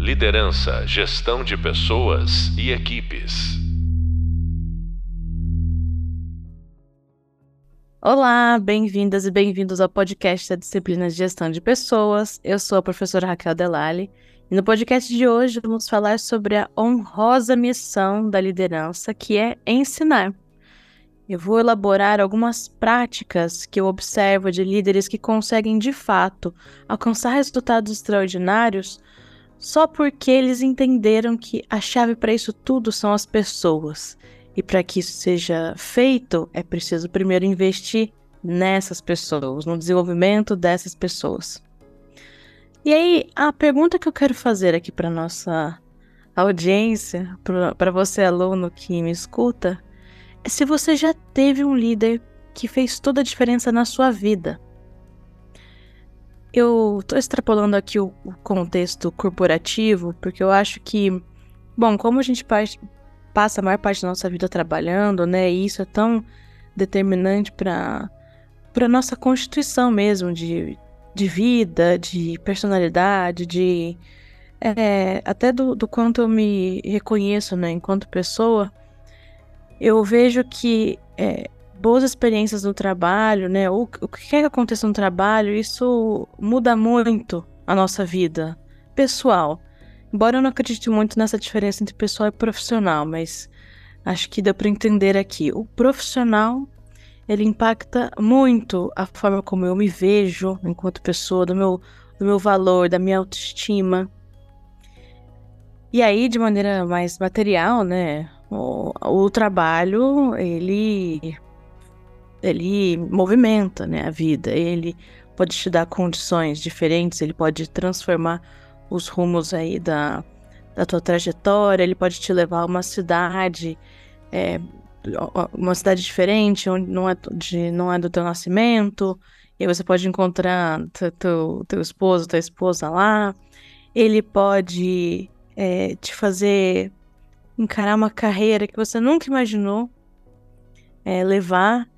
Liderança, gestão de pessoas e equipes. Olá, bem-vindas e bem-vindos ao podcast da disciplina de gestão de pessoas. Eu sou a professora Raquel Delali e no podcast de hoje vamos falar sobre a honrosa missão da liderança, que é ensinar. Eu vou elaborar algumas práticas que eu observo de líderes que conseguem de fato alcançar resultados extraordinários só porque eles entenderam que a chave para isso tudo são as pessoas. E para que isso seja feito, é preciso primeiro investir nessas pessoas, no desenvolvimento dessas pessoas. E aí, a pergunta que eu quero fazer aqui para nossa audiência, para você aluno que me escuta, se você já teve um líder que fez toda a diferença na sua vida. Eu estou extrapolando aqui o, o, contexto corporativo, porque eu acho que, bom, como a gente passa a maior parte da nossa vida trabalhando, né, e isso é tão determinante para para nossa constituição mesmo de, de vida, de personalidade, de é, até do, do quanto eu me reconheço, né, enquanto pessoa eu vejo que é, boas experiências no trabalho, né? O, o que quer que aconteça no trabalho, isso muda muito a nossa vida pessoal. Embora eu não acredite muito nessa diferença entre pessoal e profissional, mas acho que deu para entender aqui. O profissional ele impacta muito a forma como eu me vejo enquanto pessoa, do meu, do meu valor, da minha autoestima. E aí, de maneira mais material, né? O, o trabalho, ele ele movimenta, né, a vida. Ele pode te dar condições diferentes, ele pode transformar os rumos aí da, da tua trajetória, ele pode te levar a uma cidade, é, uma cidade diferente, onde não é, de, não é do teu nascimento, e aí você pode encontrar teu, teu, esposo, tua esposa lá. Ele pode é, te fazer encarar uma carreira que você nunca imaginou é, levar.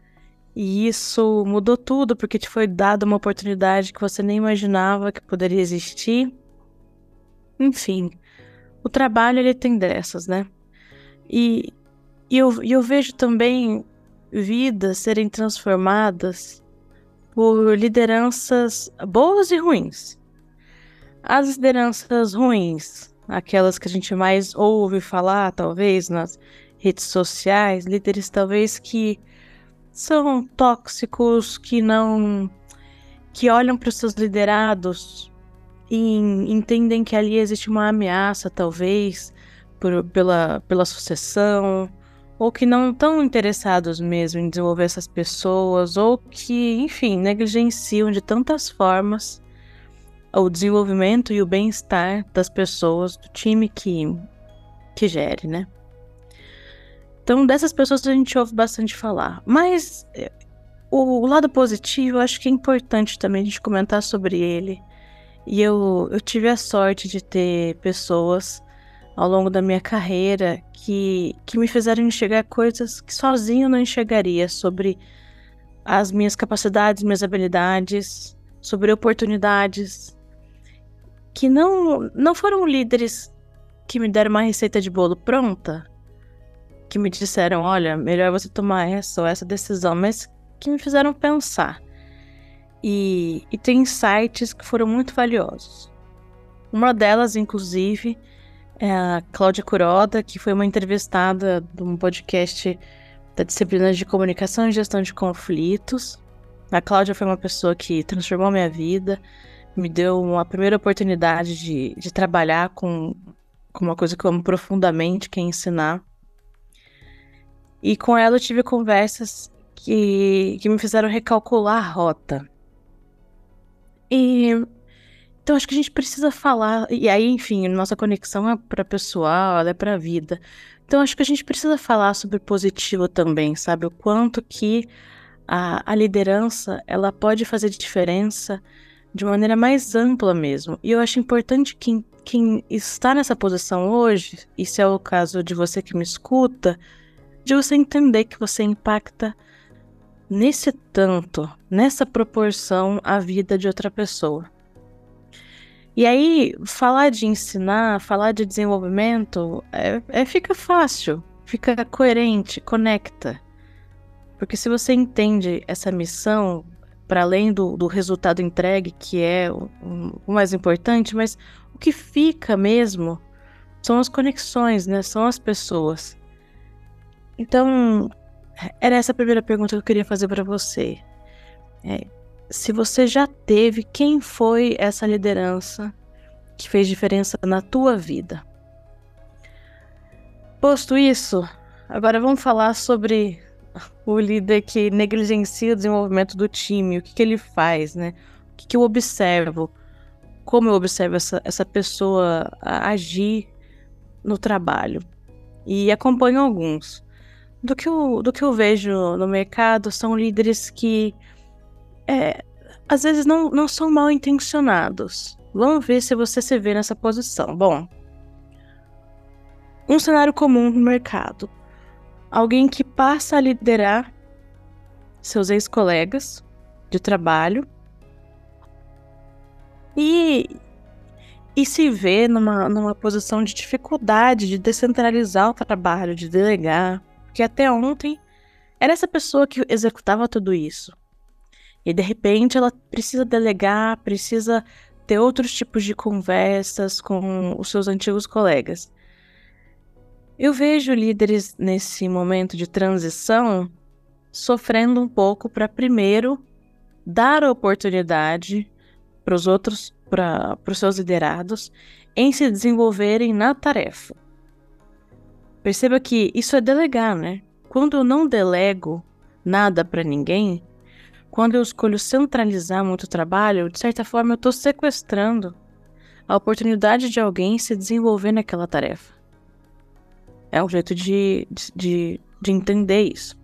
E isso mudou tudo, porque te foi dada uma oportunidade que você nem imaginava que poderia existir. Enfim, o trabalho ele tem dessas, né? E, e eu, eu vejo também vidas serem transformadas por lideranças boas e ruins. As lideranças ruins aquelas que a gente mais ouve falar, talvez, nas redes sociais, líderes talvez que são tóxicos, que não. que olham para os seus liderados e entendem que ali existe uma ameaça, talvez, por, pela, pela sucessão, ou que não estão interessados mesmo em desenvolver essas pessoas, ou que, enfim, negligenciam de tantas formas o desenvolvimento e o bem-estar das pessoas, do time que, que gere, né? Então, dessas pessoas a gente ouve bastante falar. Mas o, o lado positivo, eu acho que é importante também a gente comentar sobre ele. E eu, eu tive a sorte de ter pessoas ao longo da minha carreira que, que me fizeram enxergar coisas que sozinho não enxergaria sobre as minhas capacidades, minhas habilidades, sobre oportunidades, que não, não foram líderes que me deram uma receita de bolo pronta, que me disseram, olha, melhor você tomar essa ou essa decisão, mas que me fizeram pensar. E, e tem insights que foram muito valiosos. Uma delas, inclusive, é a Cláudia Curoda, que foi uma entrevistada de um podcast da disciplina de comunicação e gestão de conflitos. A Cláudia foi uma pessoa que transformou minha vida, me deu uma primeira oportunidade de, de trabalhar com, com uma coisa que eu amo profundamente, que é ensinar. E com ela eu tive conversas que, que me fizeram recalcular a rota. E então acho que a gente precisa falar. E aí, enfim, nossa conexão é para pessoal, ela é para vida. Então acho que a gente precisa falar sobre positivo também, sabe? O quanto que a, a liderança ela pode fazer diferença de maneira mais ampla mesmo. E eu acho importante que quem está nessa posição hoje, e se é o caso de você que me escuta, de você entender que você impacta nesse tanto, nessa proporção a vida de outra pessoa. E aí, falar de ensinar, falar de desenvolvimento, é, é, fica fácil, fica coerente, conecta. Porque se você entende essa missão, para além do, do, resultado entregue, que é o, o, mais importante, mas o que fica mesmo são as conexões, né? São as pessoas. Então, era essa a primeira pergunta que eu queria fazer para você. É, se você já teve, quem foi essa liderança que fez diferença na tua vida? Posto isso, agora vamos falar sobre o líder que negligencia o desenvolvimento do time, o que, que ele faz, né? O que, que eu observo, como eu observo essa, essa pessoa agir no trabalho. E acompanho alguns. Do que, eu, do que eu vejo no mercado são líderes que é, às vezes não, não são mal intencionados. Vamos ver se você se vê nessa posição. Bom, um cenário comum no mercado. Alguém que passa a liderar seus ex-colegas de trabalho e, e se vê numa, numa posição de dificuldade de descentralizar o trabalho, de delegar. Porque até ontem era essa pessoa que executava tudo isso. E de repente ela precisa delegar, precisa ter outros tipos de conversas com os seus antigos colegas. Eu vejo líderes nesse momento de transição sofrendo um pouco para primeiro dar a oportunidade para os outros, para os seus liderados, em se desenvolverem na tarefa. Perceba que isso é delegar, né? Quando eu não delego nada para ninguém, quando eu escolho centralizar muito trabalho, de certa forma eu estou sequestrando a oportunidade de alguém se desenvolver naquela tarefa. É um jeito de, de, de entender isso.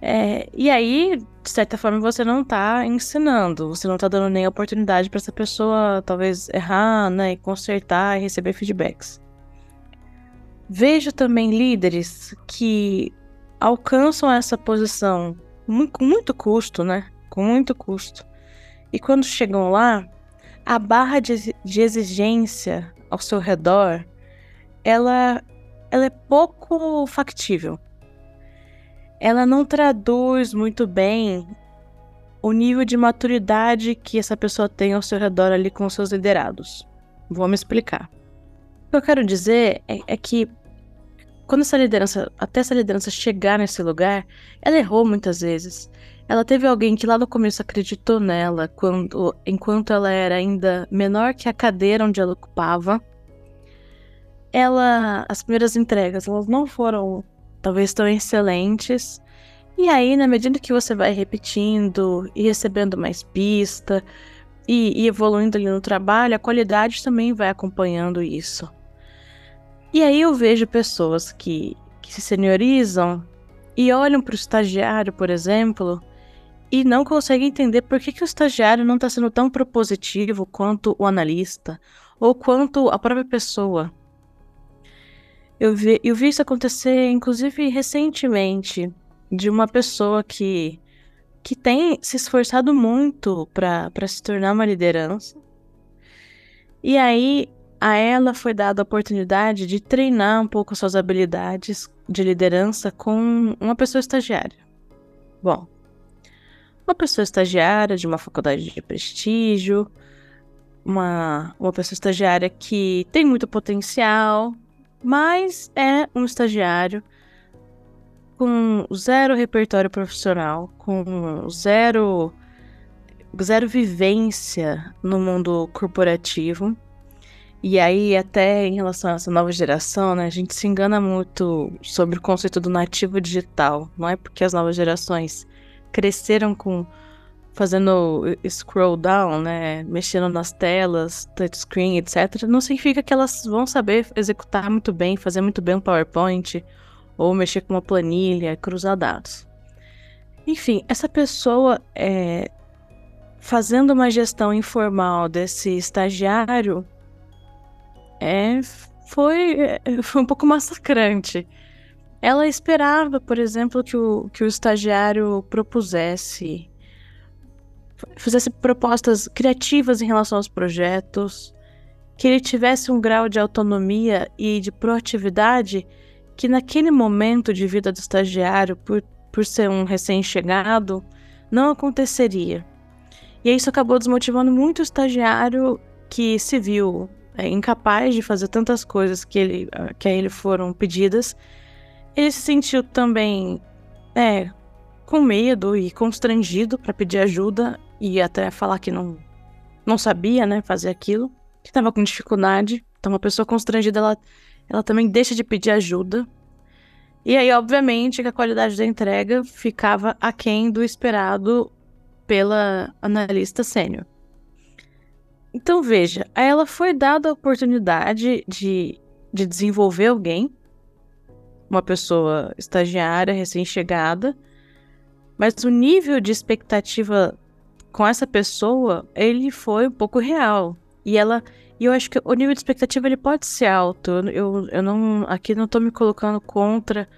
É, e aí, de certa forma, você não está ensinando, você não está dando nem oportunidade para essa pessoa talvez errar, né, e consertar e receber feedbacks. Vejo também líderes que alcançam essa posição com muito custo, né? Com muito custo. E quando chegam lá, a barra de, exigência ao seu redor, ela, ela é pouco factível. Ela não traduz muito bem o nível de maturidade que essa pessoa tem ao seu redor ali com seus liderados. Vou me explicar. O que eu quero dizer é, é que quando essa liderança, até essa liderança chegar nesse lugar, ela errou muitas vezes. Ela teve alguém que lá no começo acreditou nela, quando, enquanto ela era ainda menor que a cadeira onde ela ocupava. Ela, as primeiras entregas, elas não foram talvez tão excelentes. E aí, na medida que você vai repetindo e recebendo mais pista e, e evoluindo ali no trabalho, a qualidade também vai acompanhando isso. E aí eu vejo pessoas que, que se seniorizam e olham para o estagiário, por exemplo, e não conseguem entender por que, que o estagiário não está sendo tão propositivo quanto o analista ou quanto a própria pessoa. Eu vi, eu vi isso acontecer, inclusive, recentemente, de uma pessoa que, que tem se esforçado muito para se tornar uma liderança. E aí a ela foi dada a oportunidade de treinar um pouco suas habilidades de liderança com uma pessoa estagiária. Bom, uma pessoa estagiária de uma faculdade de prestígio, uma, uma pessoa estagiária que tem muito potencial, mas é um estagiário com zero repertório profissional, com zero, zero vivência no mundo corporativo e aí, até em relação a essa nova geração, né, a gente se engana muito sobre o conceito do nativo digital. Não é porque as novas gerações cresceram com fazendo scroll down, né, mexendo nas telas, touchscreen, etc. Não significa que elas vão saber executar muito bem, fazer muito bem um PowerPoint ou mexer com uma planilha, cruzar dados. Enfim, essa pessoa é, fazendo uma gestão informal desse estagiário é, foi, é, foi um pouco massacrante. Ela esperava, por exemplo, que o, que o estagiário propusesse fizesse propostas criativas em relação aos projetos, que ele tivesse um grau de autonomia e de proatividade que naquele momento de vida do estagiário, por, por ser um recém-chegado, não aconteceria. E isso acabou desmotivando muito o estagiário que se viu é, incapaz de fazer tantas coisas que, ele, que a ele foram pedidas. Ele se sentiu também é, com medo e constrangido para pedir ajuda e até falar que não, não sabia né, fazer aquilo, que estava com dificuldade. Então, uma pessoa constrangida, ela, ela também deixa de pedir ajuda. E aí, obviamente, que a qualidade da entrega ficava aquém do esperado pela analista sênior. Então, veja, a ela foi dada a oportunidade de, de desenvolver alguém, uma pessoa estagiária, recém-chegada, mas o nível de expectativa com essa pessoa, ele foi um pouco real. E ela, e eu acho que o nível de expectativa ele pode ser alto. Eu, eu não, aqui não tô me colocando contra.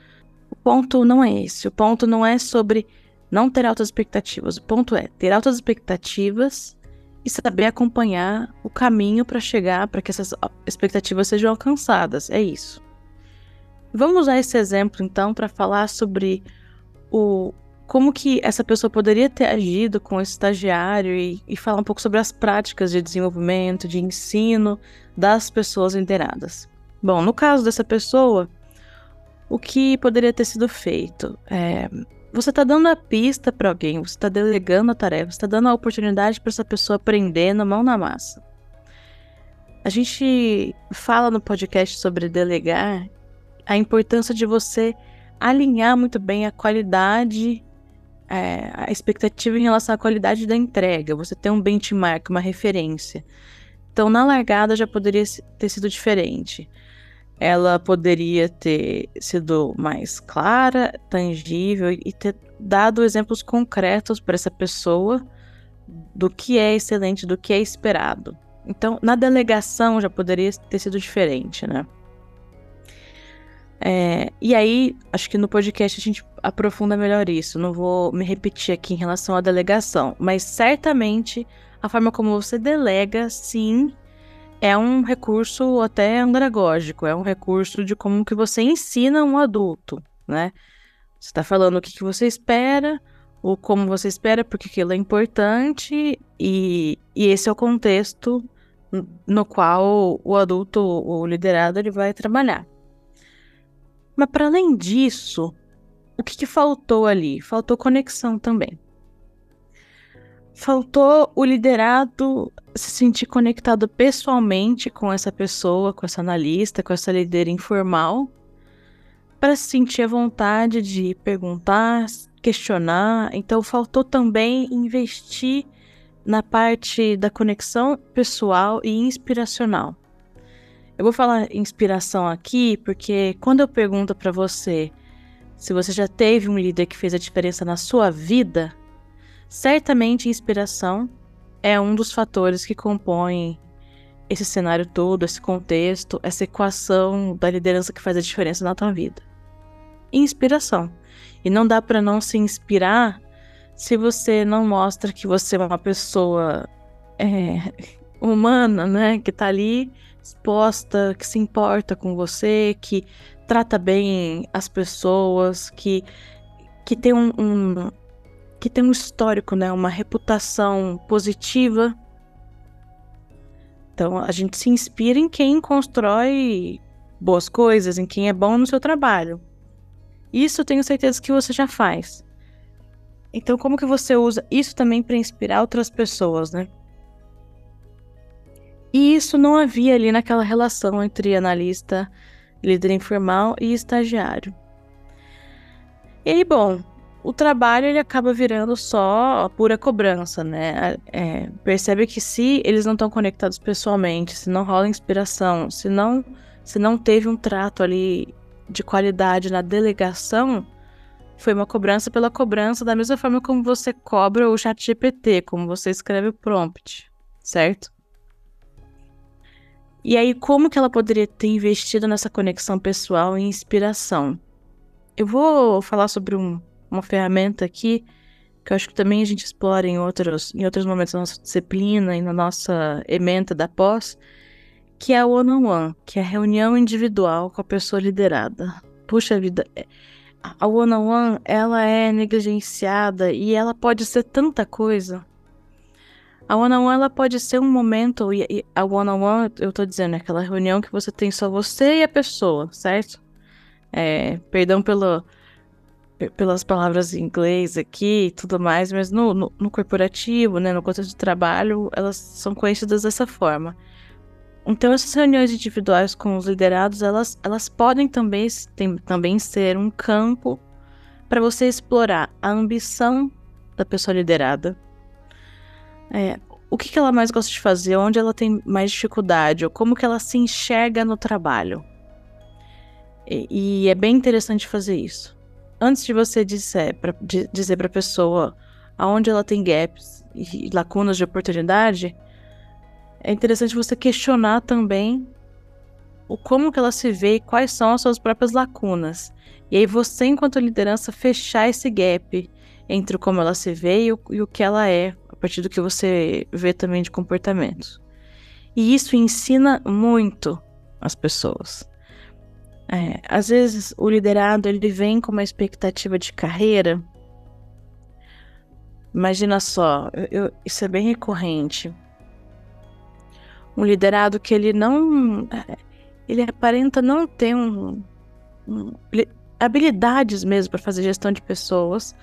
O ponto não é esse. O ponto não é sobre não ter altas expectativas. O ponto é ter altas expectativas e saber acompanhar o caminho para chegar para que essas expectativas sejam alcançadas. É isso. Vamos usar esse exemplo então para falar sobre o como que essa pessoa poderia ter agido com esse estagiário e, e falar um pouco sobre as práticas de desenvolvimento, de ensino das pessoas lideradas. Bom, no caso dessa pessoa, o que poderia ter sido feito? É, você está dando a pista para alguém, você está delegando a tarefa, você está dando a oportunidade para essa pessoa aprender na mão na massa. A gente fala no podcast sobre delegar a importância de você alinhar muito bem a qualidade, é, a expectativa em relação à qualidade da entrega. Você tem um benchmark, uma referência. Então, na largada já poderia ter sido diferente ela poderia ter sido mais clara, tangível e ter dado exemplos concretos para essa pessoa do que é excelente, do que é esperado. Então, na delegação já poderia ter sido diferente, né? É, e aí, acho que no podcast a gente aprofunda melhor isso. Não vou me repetir aqui em relação à delegação, mas certamente a forma como você delega, sim, é um recurso até andragógico, é um recurso de como que você ensina um adulto, né? Você está falando o que, que você espera, o como você espera, porque aquilo é importante, e, e esse é o contexto no qual o adulto, o liderado, ele vai trabalhar. Mas para além disso, o que, que faltou ali? Faltou conexão também. Faltou o liderado se sentir conectado pessoalmente com essa pessoa, com essa analista, com essa líder informal, para se sentir a vontade de perguntar, questionar. Então, faltou também investir na parte da conexão pessoal e inspiracional. Eu vou falar inspiração aqui porque quando eu pergunto para você se você já teve um líder que fez a diferença na sua vida, Certamente, inspiração é um dos fatores que compõem esse cenário todo, esse contexto, essa equação da liderança que faz a diferença na tua vida. Inspiração. E não dá para não se inspirar se você não mostra que você é uma pessoa é, humana, né? Que tá ali exposta, que se importa com você, que trata bem as pessoas, que, que tem um, um que tem um histórico, né, uma reputação positiva. Então a gente se inspira em quem constrói boas coisas, em quem é bom no seu trabalho. Isso tenho certeza que você já faz. Então como que você usa isso também para inspirar outras pessoas, né? E isso não havia ali naquela relação entre analista, líder informal e estagiário. E aí, bom, o trabalho ele acaba virando só pura cobrança, né? É, percebe que se eles não estão conectados pessoalmente, se não rola inspiração, se não, se não teve um trato ali de qualidade na delegação, foi uma cobrança pela cobrança, da mesma forma como você cobra o chat GPT, como você escreve o prompt, certo? E aí, como que ela poderia ter investido nessa conexão pessoal e inspiração? Eu vou falar sobre um uma ferramenta aqui que eu acho que também a gente explora em outros, em outros momentos da nossa disciplina e na nossa ementa da pós, que é a one-on-one, -on -one, que é a reunião individual com a pessoa liderada. Puxa vida, é, a one-on-one, -on -one, ela é negligenciada e ela pode ser tanta coisa. A one-on-one, -on ela pode ser um momento, e a one-on-one, -on -one, eu tô dizendo, é aquela reunião que você tem só você e a pessoa, certo? É, perdão pelo, pelas palavras em inglês aqui e tudo mais, mas no, no, no, corporativo, né, no contexto de trabalho, elas são conhecidas dessa forma. Então, essas reuniões individuais com os liderados, elas, elas podem também, tem, também ser um campo para você explorar a ambição da pessoa liderada. É, o que, que ela mais gosta de fazer, onde ela tem mais dificuldade, ou como que ela se enxerga no trabalho. E, e é bem interessante fazer isso antes de você dizer para a pessoa aonde ela tem gaps e lacunas de oportunidade, é interessante você questionar também o como que ela se vê e quais são as suas próprias lacunas. E aí você, enquanto liderança, fechar esse gap entre como ela se vê e o, e o que ela é, a partir do que você vê também de comportamentos. E isso ensina muito as pessoas. É, às vezes o liderado ele vem com uma expectativa de carreira. Imagina só, eu, isso é bem recorrente. Um liderado que ele não. Ele aparenta não ter um, um habilidades mesmo para fazer gestão de pessoas.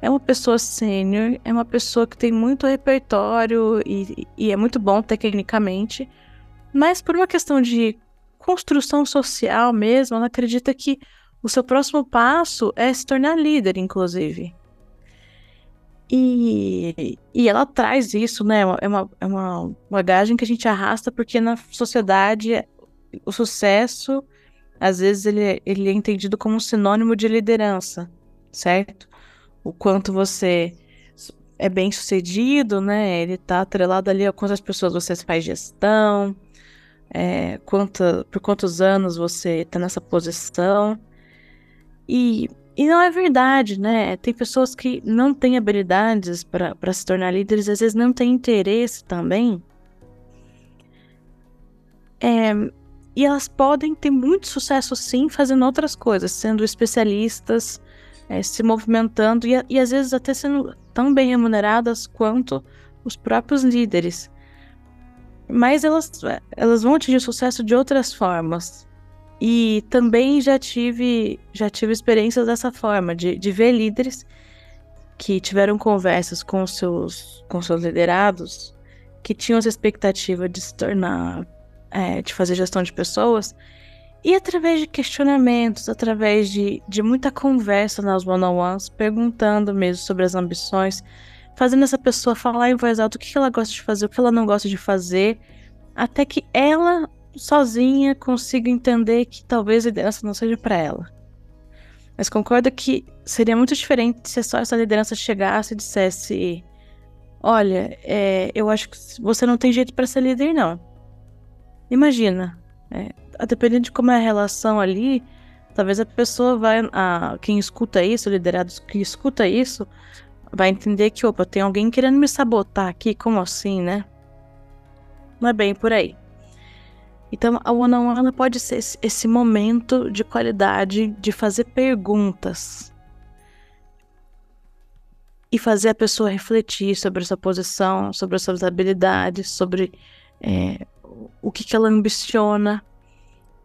É uma pessoa sênior, é uma pessoa que tem muito repertório e, e é muito bom tecnicamente, mas por uma questão de construção social mesmo, ela acredita que o seu próximo passo é se tornar líder, inclusive. E, e ela traz isso, né? É uma, é uma bagagem que a gente arrasta porque na sociedade o sucesso, às vezes, ele, ele é entendido como um sinônimo de liderança, certo? O quanto você é bem sucedido, né? Ele tá atrelado ali a quantas pessoas você faz gestão, é, quanta, por quantos anos você está nessa posição. E, e não é verdade, né? Tem pessoas que não têm habilidades para se tornar líderes, às vezes não têm interesse também. É, e elas podem ter muito sucesso sim fazendo outras coisas, sendo especialistas, é, se movimentando e, e às vezes até sendo tão bem remuneradas quanto os próprios líderes mas elas, elas vão atingir sucesso de outras formas. E também já tive, já tive experiências dessa forma, de, de ver líderes que tiveram conversas com seus, com seus liderados, que tinham essa expectativa de se tornar, é, de fazer gestão de pessoas, e através de questionamentos, através de, de muita conversa nas one-on-ones, perguntando mesmo sobre as ambições, fazendo essa pessoa falar em voz alta o que ela gosta de fazer, o que ela não gosta de fazer, até que ela sozinha consiga entender que talvez a liderança não seja para ela. Mas concorda que seria muito diferente se só essa liderança chegasse e dissesse: Olha, é, eu acho que você não tem jeito para ser líder, não. Imagina, é, dependendo de como é a relação ali, talvez a pessoa vai. A, quem escuta isso, o liderado que escuta isso, vai entender que, opa, tem alguém querendo me sabotar aqui, como assim, né? Não é bem por aí. Então, a one-on-one -on -one pode ser esse momento de qualidade de fazer perguntas e fazer a pessoa refletir sobre essa posição, sobre as suas habilidades, sobre é, o que, que ela ambiciona.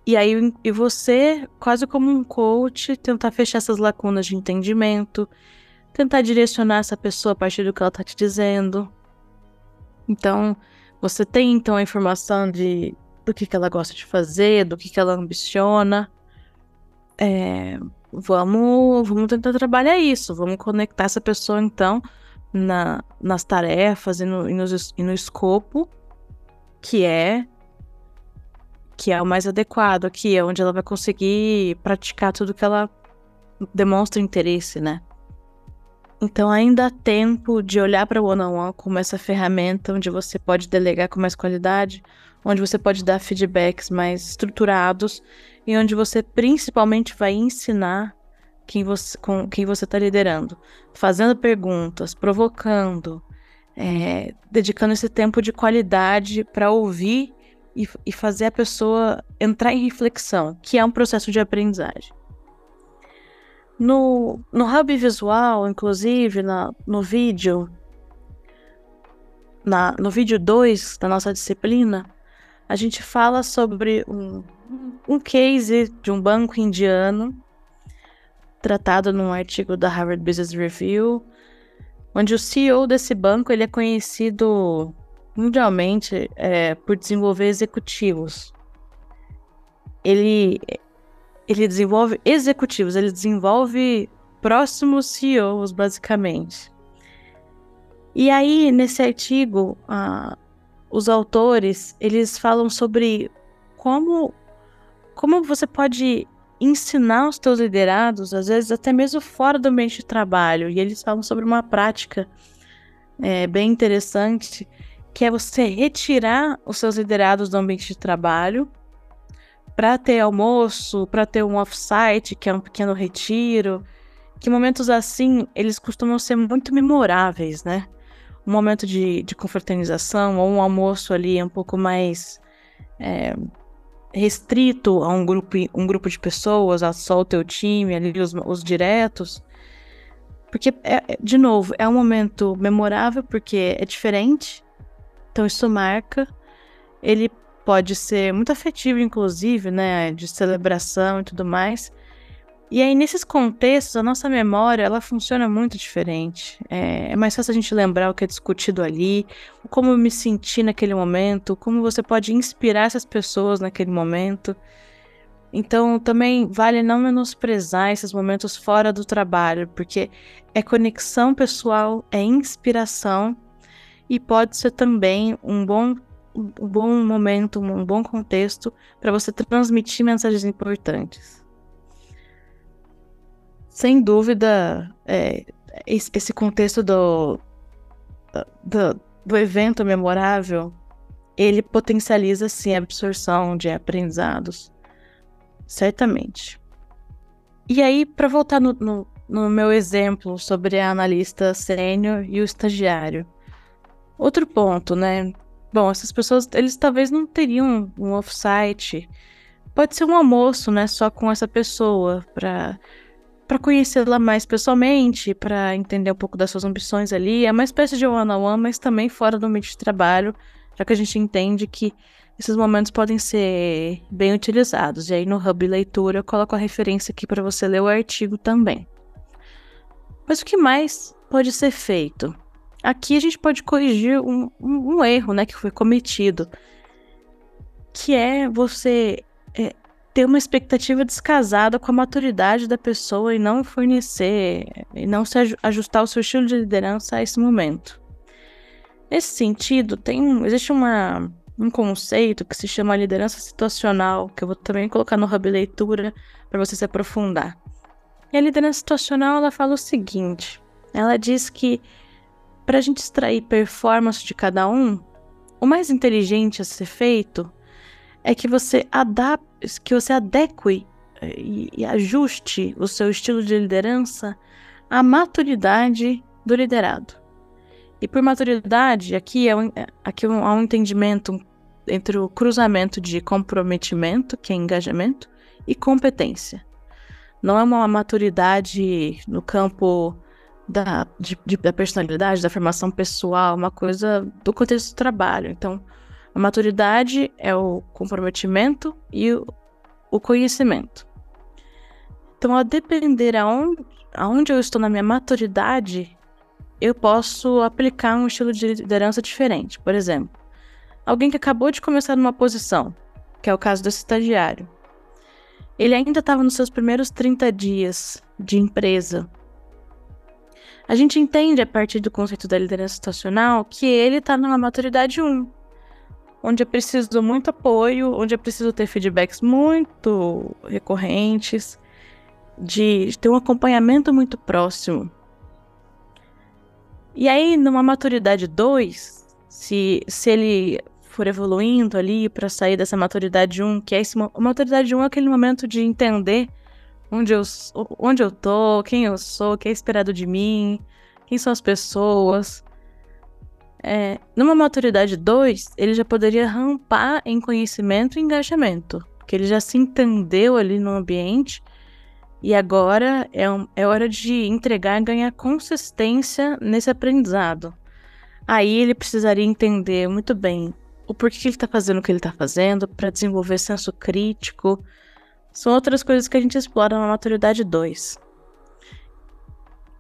E aí, e você, quase como um coach, tentar fechar essas lacunas de entendimento, tentar direcionar essa pessoa a partir do que ela tá te dizendo. Então, você tem então a informação de do que, que ela gosta de fazer, do que, que ela ambiciona. É, vamos, vamos tentar trabalhar isso, vamos conectar essa pessoa então na, nas tarefas e no, e, e no escopo que é que é o mais adequado aqui, é onde ela vai conseguir praticar tudo que ela demonstra interesse, né? Então ainda há tempo de olhar para o one-on-one como essa ferramenta onde você pode delegar com mais qualidade, onde você pode dar feedbacks mais estruturados e onde você principalmente vai ensinar quem você, com quem você está liderando, fazendo perguntas, provocando, é, dedicando esse tempo de qualidade para ouvir e, e, fazer a pessoa entrar em reflexão, que é um processo de aprendizagem. No, no hub visual, inclusive, na, no vídeo, na, no vídeo 2 da nossa disciplina, a gente fala sobre um, um case de um banco indiano, tratado num artigo da Harvard Business Review, onde o CEO desse banco ele é conhecido mundialmente é, por desenvolver executivos. Ele, ele desenvolve executivos, ele desenvolve próximos CEOs, basicamente. E aí, nesse artigo, uh, os autores, eles falam sobre como, como você pode ensinar os teus liderados, às vezes até mesmo fora do ambiente de trabalho. E eles falam sobre uma prática é, bem interessante, que é você retirar os seus liderados do ambiente de trabalho para ter almoço, para ter um off-site, que é um pequeno retiro, que momentos assim, eles costumam ser muito memoráveis, né? Um momento de, de confraternização ou um almoço ali um pouco mais é, restrito a um grupo, um grupo de pessoas, a só o teu time, ali os, os diretos. Porque, é, é, de novo, é um momento memorável porque é diferente, então isso marca. Ele pode ser muito afetivo, inclusive, né, de celebração e tudo mais. E aí, nesses contextos, a nossa memória, ela funciona muito diferente. É, é, mais fácil a gente lembrar o que é discutido ali, como eu me senti naquele momento, como você pode inspirar essas pessoas naquele momento. Então, também vale não menosprezar esses momentos fora do trabalho, porque é conexão pessoal, é inspiração e pode ser também um bom, um bom momento, um bom contexto para você transmitir mensagens importantes sem dúvida, é, esse contexto do, do, do, evento memorável, ele potencializa, sim, a absorção de aprendizados. Certamente. E aí, para voltar no, no, no, meu exemplo sobre a analista sênior e o estagiário. Outro ponto, né? Bom, essas pessoas, eles talvez não teriam um offsite. Pode ser um almoço, né? Só com essa pessoa, para para conhecê-la mais pessoalmente, para entender um pouco das suas ambições ali. É uma espécie de one-on-one, mas também fora do ambiente de trabalho, já que a gente entende que esses momentos podem ser bem utilizados. E aí no Hub Leitura eu coloco a referência aqui para você ler o artigo também. Mas o que mais pode ser feito? Aqui a gente pode corrigir um, um, um erro né, que foi cometido, que é você é, ter uma expectativa descasada com a maturidade da pessoa e não fornecer, e não se ajustar o seu estilo de liderança a esse momento. Nesse sentido, tem existe uma, um conceito que se chama liderança situacional, que eu vou também colocar no Hub Leitura para você se aprofundar. E a liderança situacional ela fala o seguinte: ela diz que para a gente extrair performance de cada um, o mais inteligente a ser feito é que você adapte, que você adeque eh, e, e ajuste o seu estilo de liderança à maturidade do liderado. E por maturidade, aqui é um, aqui há um entendimento entre o cruzamento de comprometimento, que é engajamento, e competência. Não é uma maturidade no campo da, de, de, da personalidade, da formação pessoal, uma coisa do contexto do trabalho. Então, a maturidade é o comprometimento e o, o conhecimento. Então, a depender aonde, aonde eu estou na minha maturidade, eu posso aplicar um estilo de liderança diferente. Por exemplo, alguém que acabou de começar numa posição, que é o caso desse estagiário. Ele ainda estava nos seus primeiros 30 dias de empresa. A gente entende a partir do conceito da liderança situacional que ele está numa maturidade 1 onde é preciso muito apoio, onde é preciso ter feedbacks muito recorrentes, de ter um acompanhamento muito próximo. E aí, numa maturidade 2, se, se ele for evoluindo ali para sair dessa maturidade 1, um, que é esse, a maturidade 1 um é aquele momento de entender onde eu, onde eu tô, quem eu sou, o que é esperado de mim, quem são as pessoas. É, numa maturidade 2, ele já poderia rampar em conhecimento e engajamento, porque ele já se entendeu ali no ambiente e agora é, um, é hora de entregar e ganhar consistência nesse aprendizado. Aí ele precisaria entender muito bem o porquê que ele está fazendo o que ele está fazendo, para desenvolver senso crítico. São outras coisas que a gente explora na maturidade 2.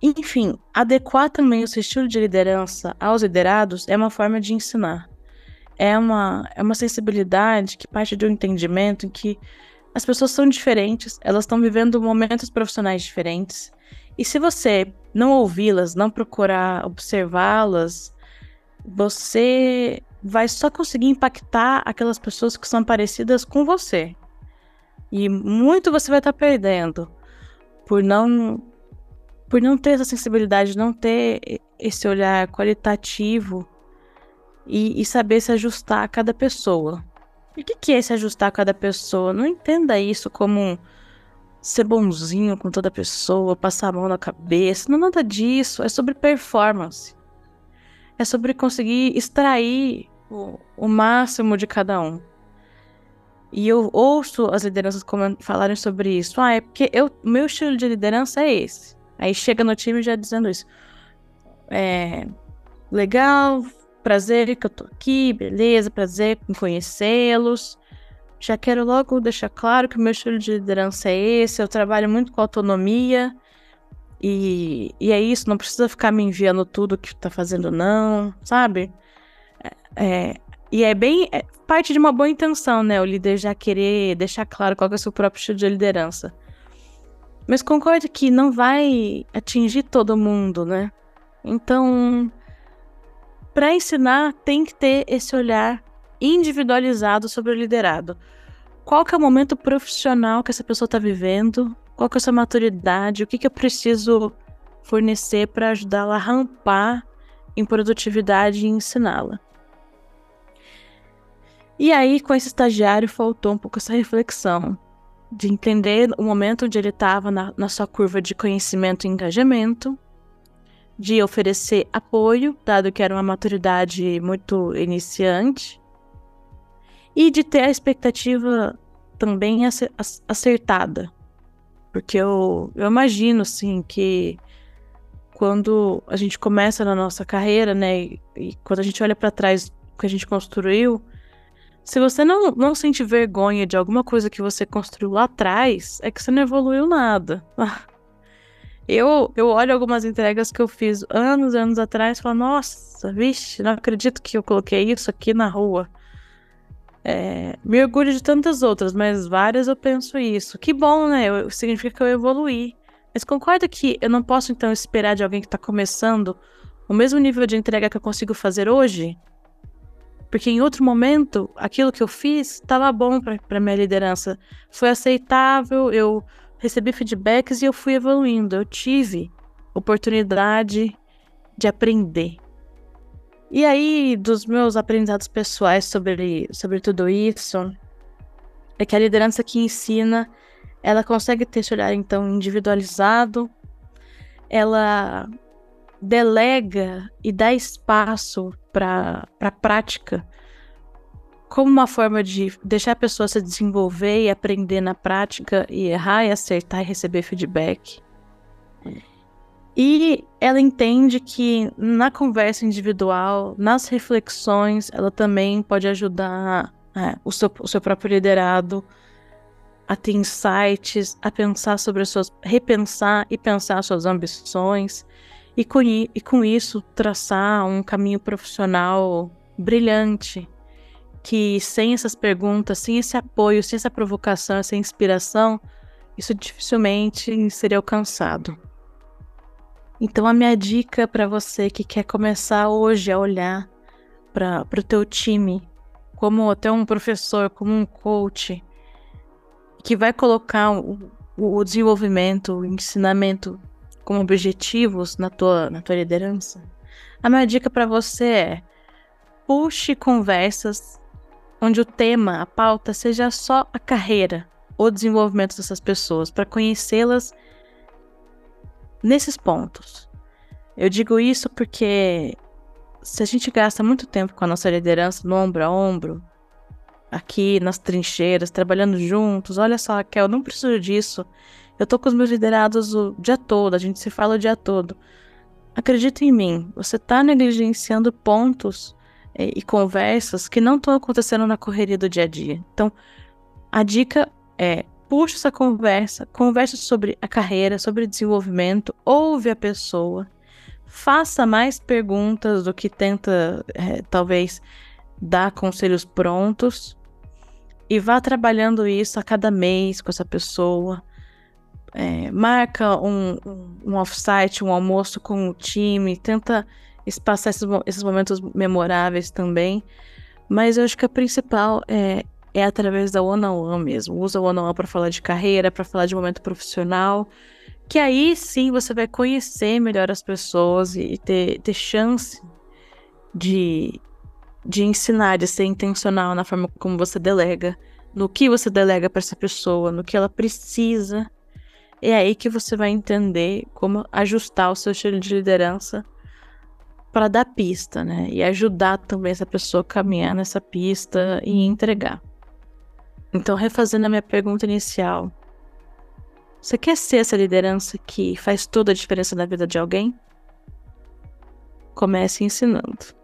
Enfim, adequar também o seu estilo de liderança aos liderados é uma forma de ensinar. É uma, é uma sensibilidade que parte de um entendimento em que as pessoas são diferentes, elas estão vivendo momentos profissionais diferentes. E se você não ouvi-las, não procurar observá-las, você vai só conseguir impactar aquelas pessoas que são parecidas com você. E muito você vai estar perdendo por não por não ter essa sensibilidade, não ter esse olhar qualitativo e, e saber se ajustar a cada pessoa. E o que, que é se ajustar a cada pessoa? Não entenda isso como ser bonzinho com toda pessoa, passar a mão na cabeça. Não é nada disso. É sobre performance. É sobre conseguir extrair o, o máximo de cada um. E eu ouço as lideranças falarem sobre isso. Ah, é porque eu, meu estilo de liderança é esse. Aí chega no time já dizendo isso. É legal, prazer que eu tô aqui, beleza, prazer em conhecê-los. Já quero logo deixar claro que o meu estilo de liderança é esse, eu trabalho muito com autonomia. E, e é isso, não precisa ficar me enviando tudo que tá fazendo, não, sabe? É, é e é bem é parte de uma boa intenção, né? O líder já querer deixar claro qual é o seu próprio estilo de liderança. Mas concordo que não vai atingir todo mundo, né? Então, para ensinar, tem que ter esse olhar individualizado sobre o liderado. Qual que é o momento profissional que essa pessoa está vivendo? Qual que é a sua maturidade? O que, que eu preciso fornecer para ajudá-la a rampar em produtividade e ensiná-la? E aí, com esse estagiário, faltou um pouco essa reflexão de entender o momento onde ele estava na, na sua curva de conhecimento e engajamento, de oferecer apoio, dado que era uma maturidade muito iniciante, e de ter a expectativa também acertada. Porque eu, eu imagino, assim, que quando a gente começa na nossa carreira, né, e, e quando a gente olha para trás o que a gente construiu, se você não, não sente vergonha de alguma coisa que você construiu lá atrás, é que você não evoluiu nada. Eu, eu olho algumas entregas que eu fiz anos e anos atrás e falo, nossa, vixe, não acredito que eu coloquei isso aqui na rua. É, me orgulho de tantas outras, mas várias eu penso isso. Que bom, né? Eu, significa que eu evoluí. Mas concordo que eu não posso então esperar de alguém que está começando o mesmo nível de entrega que eu consigo fazer hoje? Porque em outro momento, aquilo que eu fiz estava bom para minha liderança. Foi aceitável, eu recebi feedbacks e eu fui evoluindo. Eu tive oportunidade de aprender. E aí, dos meus aprendizados pessoais sobre, sobre tudo isso, é que a liderança que ensina, ela consegue ter esse olhar, então, individualizado, ela delega e dá espaço para a prática como uma forma de deixar a pessoa se desenvolver e aprender na prática e errar e acertar e receber feedback. E ela entende que na conversa individual, nas reflexões, ela também pode ajudar é, o, seu, o seu próprio liderado a ter insights, a pensar sobre as suas. repensar e pensar suas ambições e com, e com isso traçar um caminho profissional brilhante. Que sem essas perguntas, sem esse apoio, sem essa provocação, essa inspiração, isso dificilmente seria alcançado. Então, a minha dica para você que quer começar hoje a olhar para o teu time, como até um professor, como um coach, que vai colocar o, o desenvolvimento, o ensinamento como objetivos na tua, na tua liderança, a minha dica para você é puxe conversas onde o tema, a pauta, seja só a carreira, o desenvolvimento dessas pessoas, para conhecê-las nesses pontos. Eu digo isso porque se a gente gasta muito tempo com a nossa liderança no ombro a ombro, aqui nas trincheiras, trabalhando juntos, olha só, Raquel, não preciso disso. Eu tô com os meus liderados o dia todo, a gente se fala o dia todo. Acredita em mim, você tá negligenciando pontos e, e conversas que não estão acontecendo na correria do dia a dia. Então, a dica é puxa essa conversa, conversa sobre a carreira, sobre desenvolvimento, ouve a pessoa, faça mais perguntas do que tenta, é, talvez, dar conselhos prontos e vá trabalhando isso a cada mês com essa pessoa. É, marca um, um, um off-site, um almoço com o time, tenta espaçar esses, esses momentos memoráveis também. Mas eu acho que a principal é, é através da one-on-one -on -one mesmo. Usa o one-on-one para falar de carreira, para falar de momento profissional. Que aí sim você vai conhecer melhor as pessoas e ter, ter chance de, de ensinar, de ser intencional na forma como você delega, no que você delega para essa pessoa, no que ela precisa. É aí que você vai entender como ajustar o seu estilo de liderança para dar pista, né? E ajudar também essa pessoa a caminhar nessa pista e entregar. Então, refazendo a minha pergunta inicial, você quer ser essa liderança que faz toda a diferença na vida de alguém? Comece ensinando.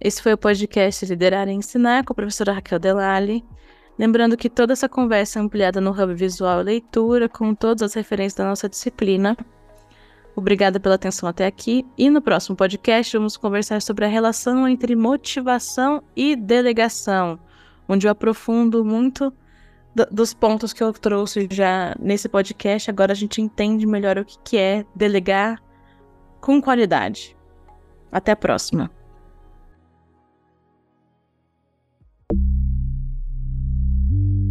Esse foi o podcast Liderar e Ensinar com a professora Raquel Delali. Lembrando que toda essa conversa é ampliada no Hub Visual e Leitura, com todas as referências da nossa disciplina. Obrigada pela atenção até aqui. E no próximo podcast vamos conversar sobre a relação entre motivação e delegação onde eu aprofundo muito dos pontos que eu trouxe já nesse podcast. Agora a gente entende melhor o que, que é delegar com qualidade. Até a próxima.